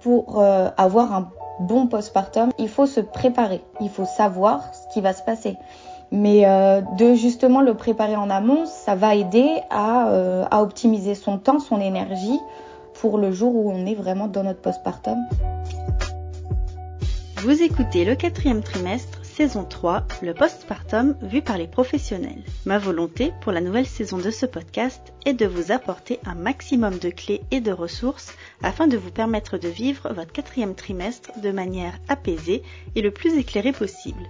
Pour euh, avoir un bon postpartum, il faut se préparer, il faut savoir ce qui va se passer. Mais euh, de justement le préparer en amont, ça va aider à, euh, à optimiser son temps, son énergie pour le jour où on est vraiment dans notre postpartum. Vous écoutez le quatrième trimestre, saison 3, le postpartum vu par les professionnels. Ma volonté pour la nouvelle saison de ce podcast est de vous apporter un maximum de clés et de ressources afin de vous permettre de vivre votre quatrième trimestre de manière apaisée et le plus éclairée possible.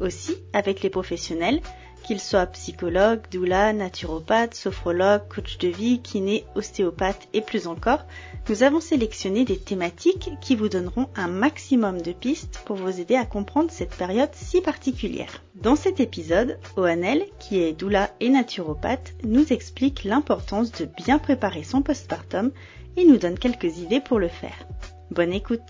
Aussi, avec les professionnels, qu'ils soient psychologues, doula, naturopathes, sophrologues, coach de vie, kiné, ostéopathe et plus encore, nous avons sélectionné des thématiques qui vous donneront un maximum de pistes pour vous aider à comprendre cette période si particulière. Dans cet épisode, Oanel, qui est doula et naturopathe, nous explique l'importance de bien préparer son postpartum et nous donne quelques idées pour le faire. Bonne écoute!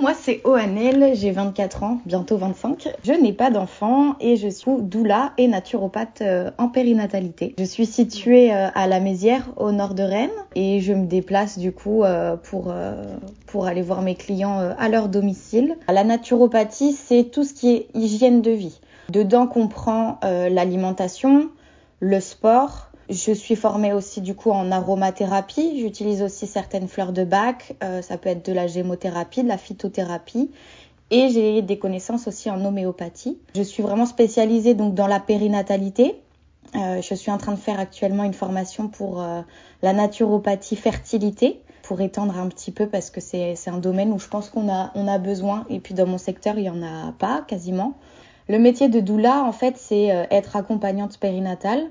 Moi, c'est Oanel, j'ai 24 ans, bientôt 25. Je n'ai pas d'enfant et je suis doula et naturopathe euh, en périnatalité. Je suis située euh, à la Mézière, au nord de Rennes, et je me déplace du coup euh, pour, pour aller voir mes clients à leur domicile. La naturopathie, c'est tout ce qui est hygiène de vie. Dedans comprend l'alimentation, le sport, je suis formée aussi du coup en aromathérapie. J'utilise aussi certaines fleurs de bac. Euh, ça peut être de la gémothérapie, de la phytothérapie. Et j'ai des connaissances aussi en homéopathie. Je suis vraiment spécialisée donc dans la périnatalité. Euh, je suis en train de faire actuellement une formation pour euh, la naturopathie fertilité pour étendre un petit peu parce que c'est un domaine où je pense qu'on a, on a besoin et puis dans mon secteur il n'y en a pas quasiment. Le métier de doula en fait c'est être accompagnante périnatale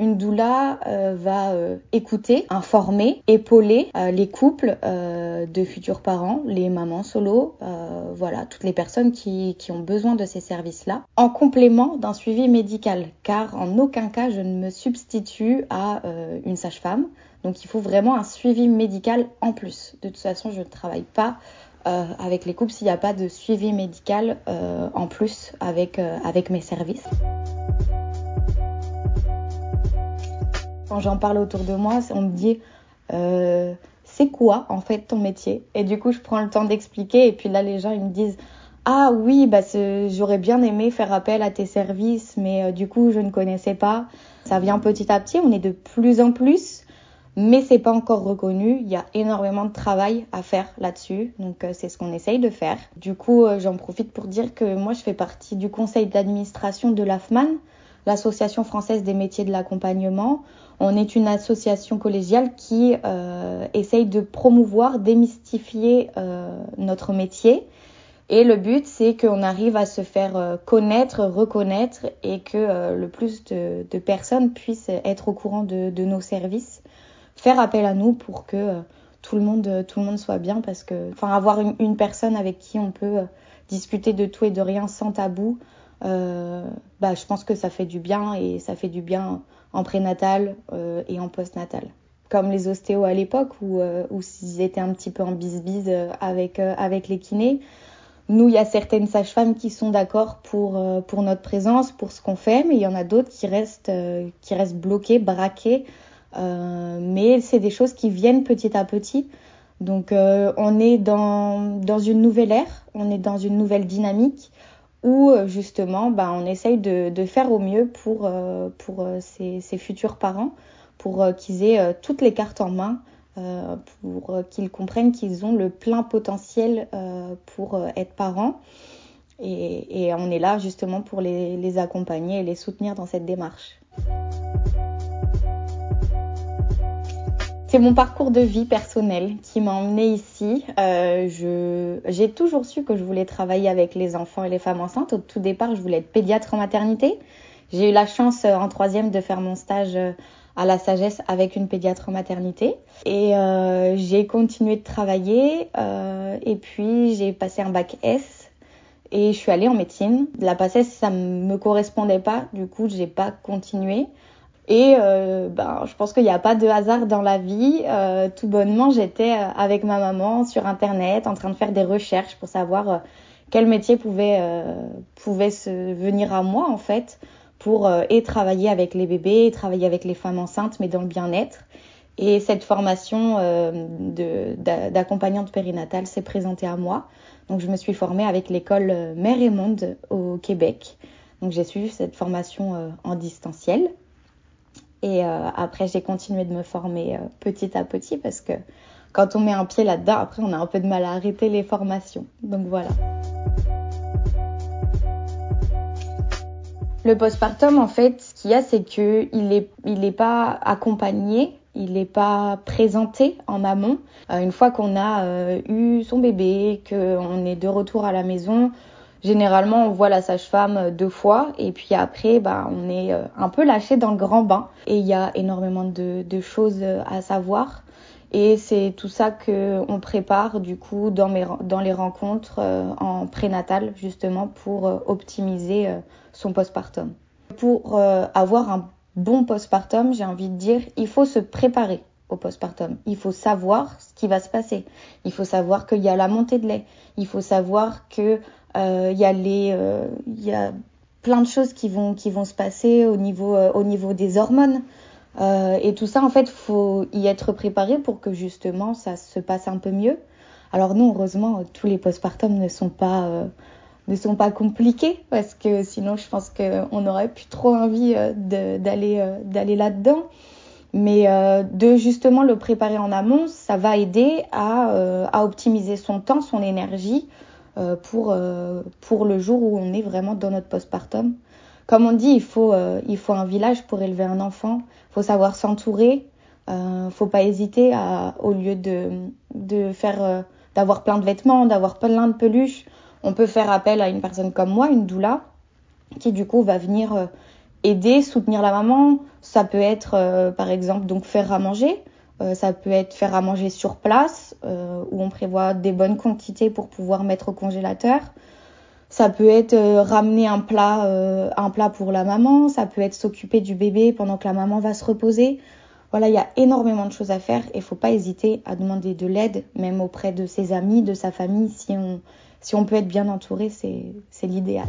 une doula euh, va euh, écouter, informer, épauler euh, les couples de futurs parents, les mamans solo, voilà, toutes les personnes qui, ont besoin de ces services-là, en complément d'un suivi médical, car en aucun cas je ne me substitue à une sage-femme. Donc il faut vraiment un suivi médical en plus. De toute façon, je ne travaille pas avec les couples s'il n'y a pas de suivi médical en plus avec mes services. Quand j'en parle autour de moi, on me dit euh, c'est quoi en fait ton métier? Et du coup, je prends le temps d'expliquer et puis là, les gens ils me disent ah oui, bah j'aurais bien aimé faire appel à tes services, mais euh, du coup, je ne connaissais pas. Ça vient petit à petit, on est de plus en plus, mais c'est pas encore reconnu. Il y a énormément de travail à faire là-dessus, donc euh, c'est ce qu'on essaye de faire. Du coup, j'en profite pour dire que moi, je fais partie du conseil d'administration de l'AFMAN, l'Association française des métiers de l'accompagnement. On est une association collégiale qui euh, essaye de promouvoir, démystifier euh, notre métier. Et le but, c'est qu'on arrive à se faire euh, connaître, reconnaître et que le plus de, personnes puissent être au courant de, nos services, faire appel à nous pour que tout le monde, tout le monde soit bien, parce que, enfin, avoir une, une personne avec qui on peut discuter de tout et de rien sans tabou, bah, je pense que ça fait du bien et ça fait du bien en prénatal euh, et en postnatal. Comme les ostéos à l'époque où, euh, où ils étaient un petit peu en bise-bise euh, avec, avec les kinés. Nous, il y a certaines sages-femmes qui sont d'accord pour, pour notre présence, pour ce qu'on fait, mais il y en a d'autres qui restent, qui restent bloquées, braquées. mais c'est des choses qui viennent petit à petit. Donc on est dans, dans une nouvelle ère, on est dans une nouvelle dynamique où euh, justement bah, on essaye de, de, faire au mieux pour, euh, pour euh, ces, futurs parents, pour qu'ils aient toutes les cartes en main, pour qu'ils comprennent qu'ils ont le plein potentiel pour être parents. Et, et, on est là justement pour les, les accompagner et les soutenir dans cette démarche. C'est mon parcours de vie personnel qui m'a emmené ici. Euh, j'ai toujours su que je voulais travailler avec les enfants et les femmes enceintes. Au tout départ, je voulais être pédiatre en maternité. J'ai eu la chance euh, en troisième de faire mon stage euh, à la sagesse avec une pédiatre en maternité. Et j'ai continué de travailler. Et puis, j'ai passé un bac S. Et je suis allée en médecine. La PACES, ça me correspondait pas. Du coup, j'ai pas continué. Et euh, ben, je pense qu'il n'y a pas de hasard dans la vie. Euh, tout bonnement, j'étais euh, avec ma maman sur Internet en train de faire des recherches pour savoir quel métier pouvait, pouvait se venir à moi en fait pour et travailler avec les bébés, travailler avec les femmes enceintes, mais dans le bien-être. Et cette formation d'accompagnante périnatale s'est présentée à moi. Donc je me suis formée avec l'école Mère et Monde au Québec. Donc j'ai suivi cette formation en distanciel. Et après j'ai continué de me former petit à petit parce que quand on met un pied là-dedans, après, on a un peu de mal à arrêter les formations. Donc voilà. Le postpartum, en fait, ce qu'il y a, c'est qu'il n'est il est pas accompagné, il n'est pas présenté en amont. Euh, une fois qu'on a euh, eu son bébé, qu'on est de retour à la maison, généralement, on voit la sage-femme deux fois et puis après, bah, on est euh, un peu lâché dans le grand bain. Et il y a énormément de, de choses à savoir. Et c'est tout ça que on prépare du coup dans, mes, dans les rencontres euh, en prénatal justement pour euh, optimiser euh, son postpartum. Pour avoir un bon postpartum, j'ai envie de dire, il faut se préparer au postpartum. Il faut savoir ce qui va se passer. Il faut savoir qu'il y a la montée de lait. Il faut savoir que il y a les il y a plein de choses qui vont qui vont se passer au niveau au niveau des hormones. Euh, et tout ça, en fait, faut y être préparé pour que justement ça se passe un peu mieux. Alors non, heureusement, tous les postpartums ne sont pas euh, ne sont pas compliqués parce que sinon, je pense qu'on aurait plus trop envie euh, d'aller d'aller là-dedans. Mais de justement le préparer en amont, ça va aider à, à optimiser son temps, son énergie pour pour le jour où on est vraiment dans notre postpartum. Comme on dit, il faut il faut un village pour élever un enfant faut savoir s'entourer. Euh, faut pas hésiter à, au lieu de, de faire, euh, d'avoir plein de vêtements, d'avoir plein de peluches, on peut faire appel à une personne comme moi, une doula, qui du coup va venir euh, aider, soutenir la maman. Ça peut être, euh, par exemple, donc faire à manger. ça peut être faire à manger sur place, où on prévoit des bonnes quantités pour pouvoir mettre au congélateur. Ça peut être euh, ramener un plat, euh, un plat pour la maman. Ça peut être s'occuper du bébé pendant que la maman va se reposer. Voilà, il y a énormément de choses à faire et faut pas hésiter à demander de l'aide, même auprès de ses amis, de sa famille. Si on, si on peut être bien entouré, c'est l'idéal.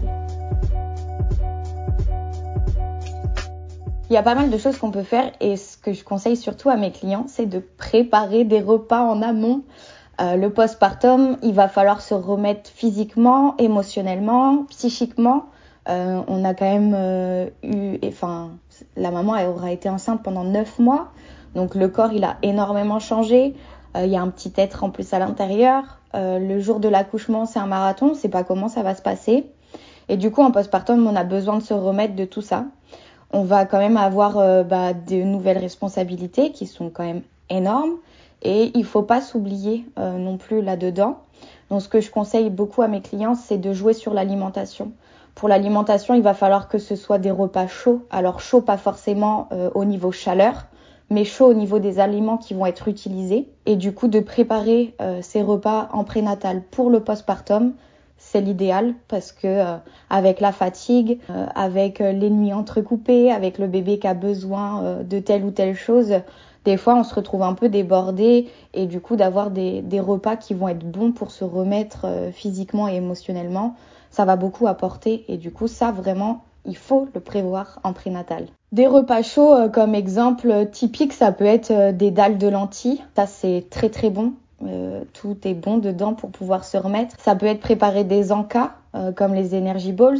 Il y a pas mal de choses qu'on peut faire et ce que je conseille surtout à mes clients, c'est de préparer des repas en amont. Euh, le postpartum, il va falloir se remettre physiquement, émotionnellement, psychiquement. Euh, on a quand même euh, eu, enfin, la maman aura été enceinte pendant neuf mois, donc le corps il a énormément changé. Il y a un petit être en plus à l'intérieur. le jour de l'accouchement, c'est un marathon, on sait pas comment ça va se passer. Et du coup, en postpartum, on a besoin de se remettre de tout ça. On va quand même avoir bah, de nouvelles responsabilités qui sont quand même énormes. Et il faut pas s'oublier euh, non plus là-dedans. Donc ce que je conseille beaucoup à mes clients, c'est de jouer sur l'alimentation. Pour l'alimentation, il va falloir que ce soit des repas chauds. Alors chaud pas forcément euh, au niveau chaleur, mais chaud au niveau des aliments qui vont être utilisés. Et du coup, de préparer euh, ces repas en prénatal pour le postpartum, c'est l'idéal parce que avec la fatigue, avec les nuits entrecoupées, avec le bébé qui a besoin de telle ou telle chose, des fois on se retrouve un peu débordé et du coup d'avoir des, des, repas qui vont être bons pour se remettre euh, physiquement et émotionnellement, ça va beaucoup apporter et du coup ça vraiment il faut le prévoir en prénatal. Des repas chauds euh, comme exemple typique ça peut être euh, des dalles de lentilles, ça c'est très très bon. Tout est bon dedans pour pouvoir se remettre. Ça peut être préparer des encas comme les energy balls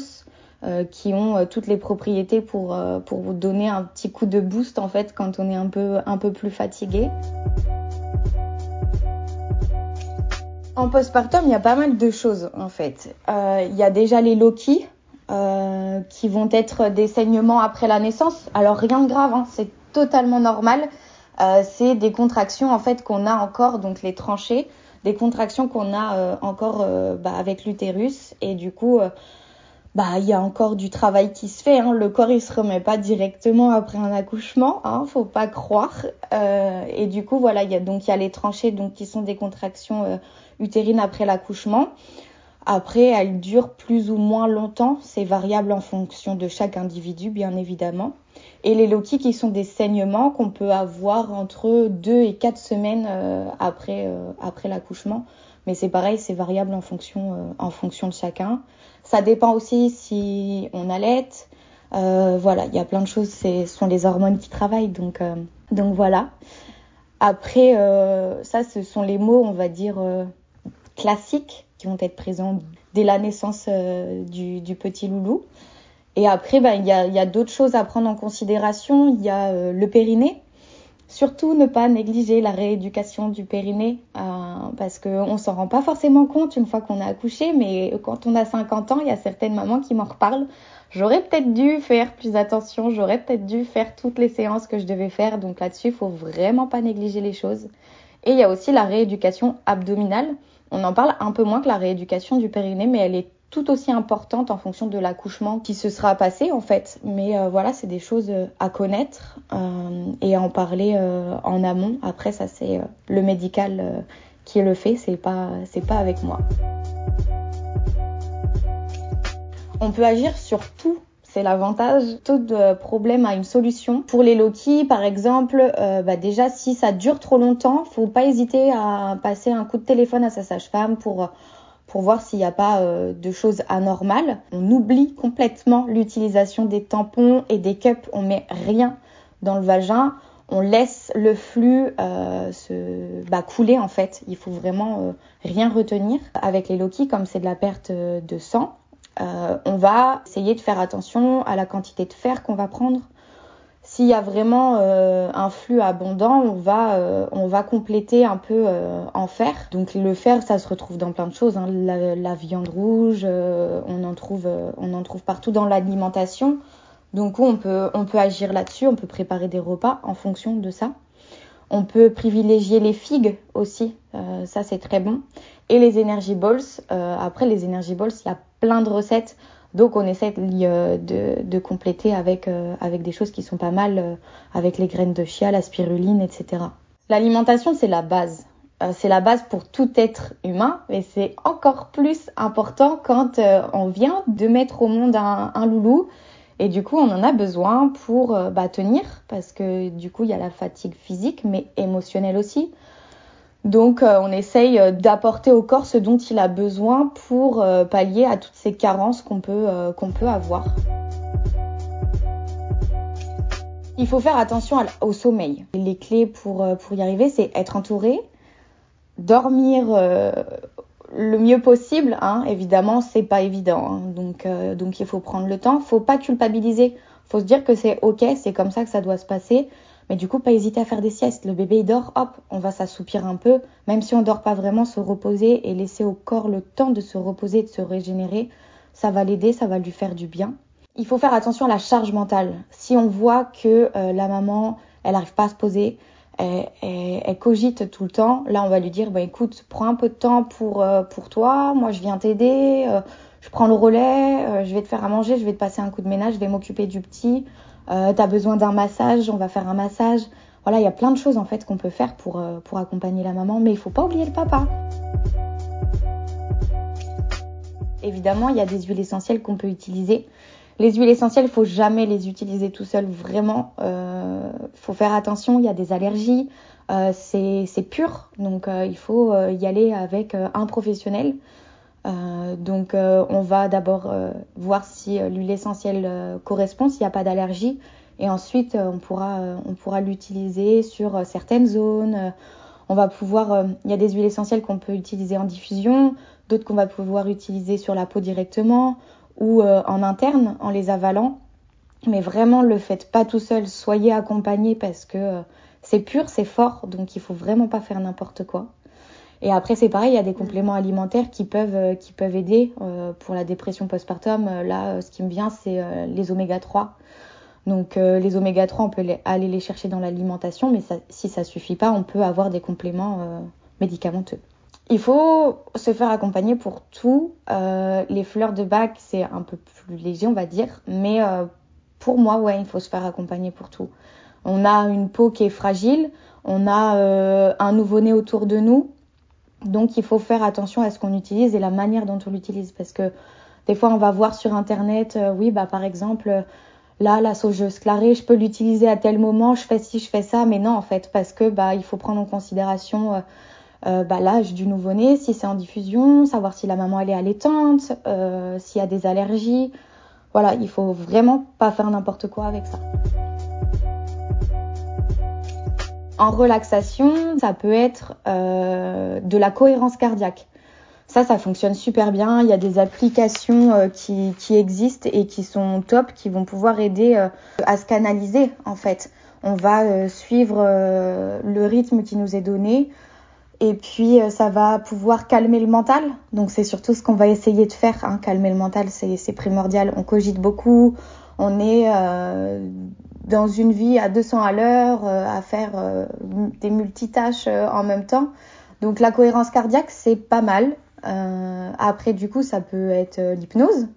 euh, qui ont euh, toutes les propriétés pour, euh, pour vous donner un petit coup de boost en fait quand on est un peu, un peu plus fatigué. En postpartum, il y a pas mal de choses en fait. Il y a déjà les Loki qui vont être des saignements après la naissance. Alors rien de grave, hein, c'est totalement normal. C'est des contractions en fait qu'on a encore, donc les tranchées, des contractions qu'on a encore bah, avec l'utérus et du coup bah il y a encore du travail qui se fait. Hein. Le corps il se remet pas directement après un accouchement, hein, faut pas croire. Euh, et du coup voilà, il y a donc il y a les tranchées donc qui sont des contractions euh, utérines après l'accouchement. Après, elles durent plus ou moins longtemps, c'est variable en fonction de chaque individu bien évidemment. Et les loquis qui sont des saignements qu'on peut avoir entre deux et quatre semaines euh, après euh, après l'accouchement. Mais c'est pareil, c'est variable en fonction en fonction de chacun. Ça dépend aussi si on allait. voilà, il y a plein de choses, ce sont les hormones qui travaillent, donc, donc voilà. Après, ça, ce sont les mots, on va dire, classiques qui vont être présents dès la naissance du, du, petit loulou. Et après, ben, il y a, y a d'autres choses à prendre en considération. Il y a le périnée Surtout ne pas négliger la rééducation du périnée euh, parce qu'on ne s'en rend pas forcément compte une fois qu'on a accouché, mais quand on a 50 ans, il y a certaines mamans qui m'en reparlent. J'aurais peut-être dû faire plus attention, j'aurais peut-être dû faire toutes les séances que je devais faire, donc là-dessus, il faut vraiment pas négliger les choses. Et il y a aussi la rééducation abdominale. On en parle un peu moins que la rééducation du périnée, mais elle est tout aussi importante en fonction de l'accouchement qui se sera passé en fait. Mais euh, voilà, c'est des choses euh, à connaître euh, et à en parler en amont. Après, ça c'est le médical qui le fait, c'est pas c'est pas avec moi. On peut agir sur tout. C'est l'avantage. Tout problème a une solution. Pour les Loki, par exemple, bah déjà si ça dure trop longtemps, faut pas hésiter à passer un coup de téléphone à sa sage-femme pour pour voir s'il n'y a pas euh, de choses anormales. On oublie complètement l'utilisation des tampons et des cups. On met rien dans le vagin. On laisse le flux euh, se bah, couler en fait. Il faut vraiment euh, rien retenir. Avec les Loki, comme c'est de la perte de sang, on va essayer de faire attention à la quantité de fer qu'on va prendre s'il y a vraiment euh, un flux abondant, on va, euh, on va compléter un peu euh, en fer. Donc le fer, ça se retrouve dans plein de choses. Hein. La, viande rouge, on, en trouve, on en trouve partout dans l'alimentation. Donc on peut, on peut agir là-dessus, on peut préparer des repas en fonction de ça. On peut privilégier les figues aussi, ça c'est très bon. Et les energy balls. après les energy balls, il y a plein de recettes. Donc on essaie de, de, compléter avec, euh, des choses qui sont pas mal, euh, avec les graines de chia, la spiruline, etc. L'alimentation, c'est la base. Euh, c'est la base pour tout être humain, mais c'est encore plus important quand on vient de mettre au monde un, loulou. Et du coup, on en a besoin pour bah, tenir, parce que du coup, il y a la fatigue physique, mais émotionnelle aussi. Donc euh, on essaye euh, d'apporter au corps ce dont il a besoin pour euh, pallier à toutes ces carences qu'on peut, peut avoir. Il faut faire attention au sommeil. Les clés pour, pour y arriver, c'est être entouré, dormir le mieux possible. Hein. Évidemment, c'est pas évident. Hein. Donc, donc il faut prendre le temps. Faut pas culpabiliser. Faut se dire que c'est ok, c'est comme ça que ça doit se passer. Mais du coup, pas hésiter à faire des siestes. Le bébé il dort, hop, on va s'assoupir un peu, même si on dort pas vraiment, se reposer et laisser au corps le temps de se reposer, de se régénérer. Ça va l'aider, ça va lui faire du bien. Il faut faire attention à la charge mentale. Si on voit que euh, la maman, elle n'arrive pas à se poser, elle, cogite tout le temps, là on va lui dire, bah écoute, prends un peu de temps pour, euh, toi, moi je viens t'aider, euh, je prends le relais, je vais te faire à manger, je vais te passer un coup de ménage, je vais m'occuper du petit, euh, t'as besoin d'un massage, on va faire un massage. Voilà, il y a plein de choses en fait qu'on peut faire pour, euh, pour accompagner la maman, mais il faut pas oublier le papa. Évidemment, il y a des huiles essentielles qu'on peut utiliser. Les huiles essentielles, il faut jamais les utiliser tout seul, vraiment. Euh, faut faire attention, il y a des allergies, euh, c'est pur, donc euh, il faut y aller avec un professionnel. Euh, donc euh, on va d'abord euh, voir si l'huile essentielle correspond, s'il n'y a pas d'allergie, et ensuite on pourra, on pourra l'utiliser sur certaines zones. on va pouvoir, il y a des huiles essentielles qu'on peut utiliser en diffusion, d'autres qu'on va pouvoir utiliser sur la peau directement ou en interne en les avalant. Mais vraiment, le faites pas tout seul, soyez accompagné parce que c'est pur, c'est fort, donc il faut vraiment pas faire n'importe quoi. Et après, c'est pareil, il y a des compléments alimentaires qui peuvent, euh, qui peuvent aider euh, pour la dépression postpartum. Euh, là, ce qui me vient, c'est les oméga 3. Donc, les oméga 3, on peut aller les chercher dans l'alimentation, mais si ça suffit pas, on peut avoir des compléments médicamenteux. Il faut se faire accompagner pour tout. les fleurs de bac, c'est un peu plus léger, on va dire, mais pour moi, ouais, il faut se faire accompagner pour tout. On a une peau qui est fragile, on a un nouveau-né autour de nous, donc il faut faire attention à ce qu'on utilise et la manière dont on l'utilise. Parce que des fois on va voir sur internet, euh, oui bah par exemple là la saugeuse clarée je peux l'utiliser à tel moment, je fais ci, je fais ça, mais non en fait parce que bah il faut prendre en considération euh, euh, bah, l'âge du nouveau-né, si c'est en diffusion, savoir si la maman elle est allaitante, s'il y a des allergies. voilà, il faut vraiment pas faire n'importe quoi avec ça. En relaxation, ça peut être euh, de la cohérence cardiaque. Ça, ça fonctionne super bien. Il y a des applications euh, qui, qui, existent et qui sont top, qui vont pouvoir aider euh, à se canaliser en fait. On va euh, suivre le rythme qui nous est donné et puis ça va pouvoir calmer le mental. Donc c'est surtout ce qu'on va essayer de faire. Hein. Calmer le mental, c'est primordial. On cogite beaucoup. On est dans une vie à 200 à l'heure, à faire des multitâches en même temps. Donc la cohérence cardiaque, c'est pas mal. Euh, après, du coup, ça peut être euh, l'hypnose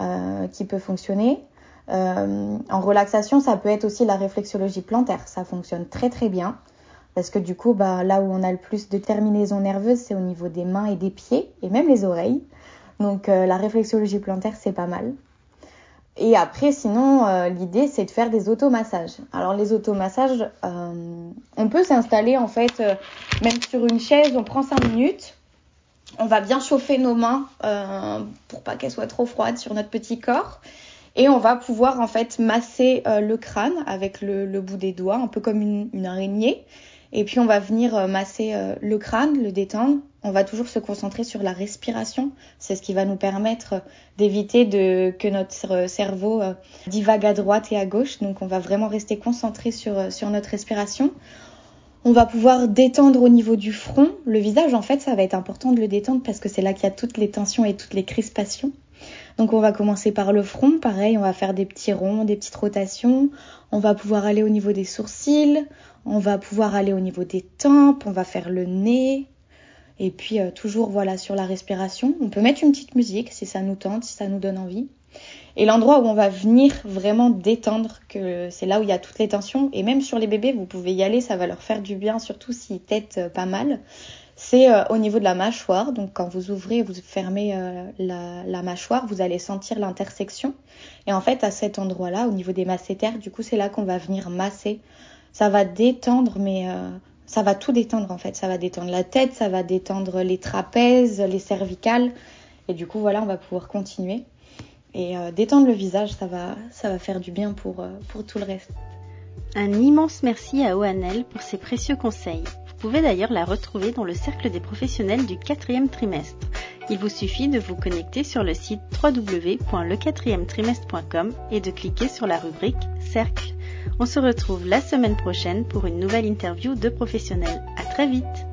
euh, qui peut fonctionner. en relaxation, ça peut être aussi la réflexologie plantaire. Ça fonctionne très très bien. Parce que du coup, bah, là où on a le plus de terminaisons nerveuses, c'est au niveau des mains et des pieds, et même les oreilles. Donc la réflexologie plantaire, c'est pas mal. Et après, sinon, l'idée, c'est de faire des automassages. Alors les automassages, on peut s'installer en fait, même sur une chaise, on prend 5 minutes, on va bien chauffer nos mains euh, pour pas qu'elles soient trop froides sur notre petit corps. Et on va pouvoir en fait masser euh, le crâne avec le, bout des doigts, un peu comme une, araignée. Et puis on va venir euh, masser le crâne, le détendre. On va toujours se concentrer sur la respiration. C'est ce qui va nous permettre d'éviter de, que notre cerveau divague à droite et à gauche. Donc on va vraiment rester concentré sur, sur notre respiration. On va pouvoir détendre au niveau du front. Le visage, en fait, ça va être important de le détendre parce que c'est là qu'il y a toutes les tensions et toutes les crispations. Donc on va commencer par le front, pareil, on va faire des petits ronds, des petites rotations. On va pouvoir aller au niveau des sourcils, on va pouvoir aller au niveau des tempes, on va faire le nez. Et puis euh, toujours voilà sur la respiration. On peut mettre une petite musique si ça nous tente, si ça nous donne envie. Et l'endroit où on va venir vraiment détendre, c'est là où il y a toutes les tensions, et même sur les bébés, vous pouvez y aller, ça va leur faire du bien, surtout s'ils têtent euh, pas mal. C'est euh, au niveau de la mâchoire. Donc quand vous ouvrez vous fermez la, mâchoire, vous allez sentir l'intersection. Et en fait, à cet endroit-là, au niveau des masséters, du coup, c'est là qu'on va venir masser. Ça va détendre, mais ça va tout détendre en fait. Ça va détendre la tête, ça va détendre les trapèzes, les cervicales. Et du coup, voilà, on va pouvoir continuer. Et euh, détendre le visage, ça va, ça va faire du bien pour, euh, pour tout le reste. Un immense merci à Oanel pour ses précieux conseils. Vous pouvez d'ailleurs la retrouver dans le cercle des professionnels du quatrième trimestre. Il vous suffit de vous connecter sur le site www.lequatrièmetrimestre.com et de cliquer sur la rubrique Cercle. On se retrouve la semaine prochaine pour une nouvelle interview de professionnels. À très vite!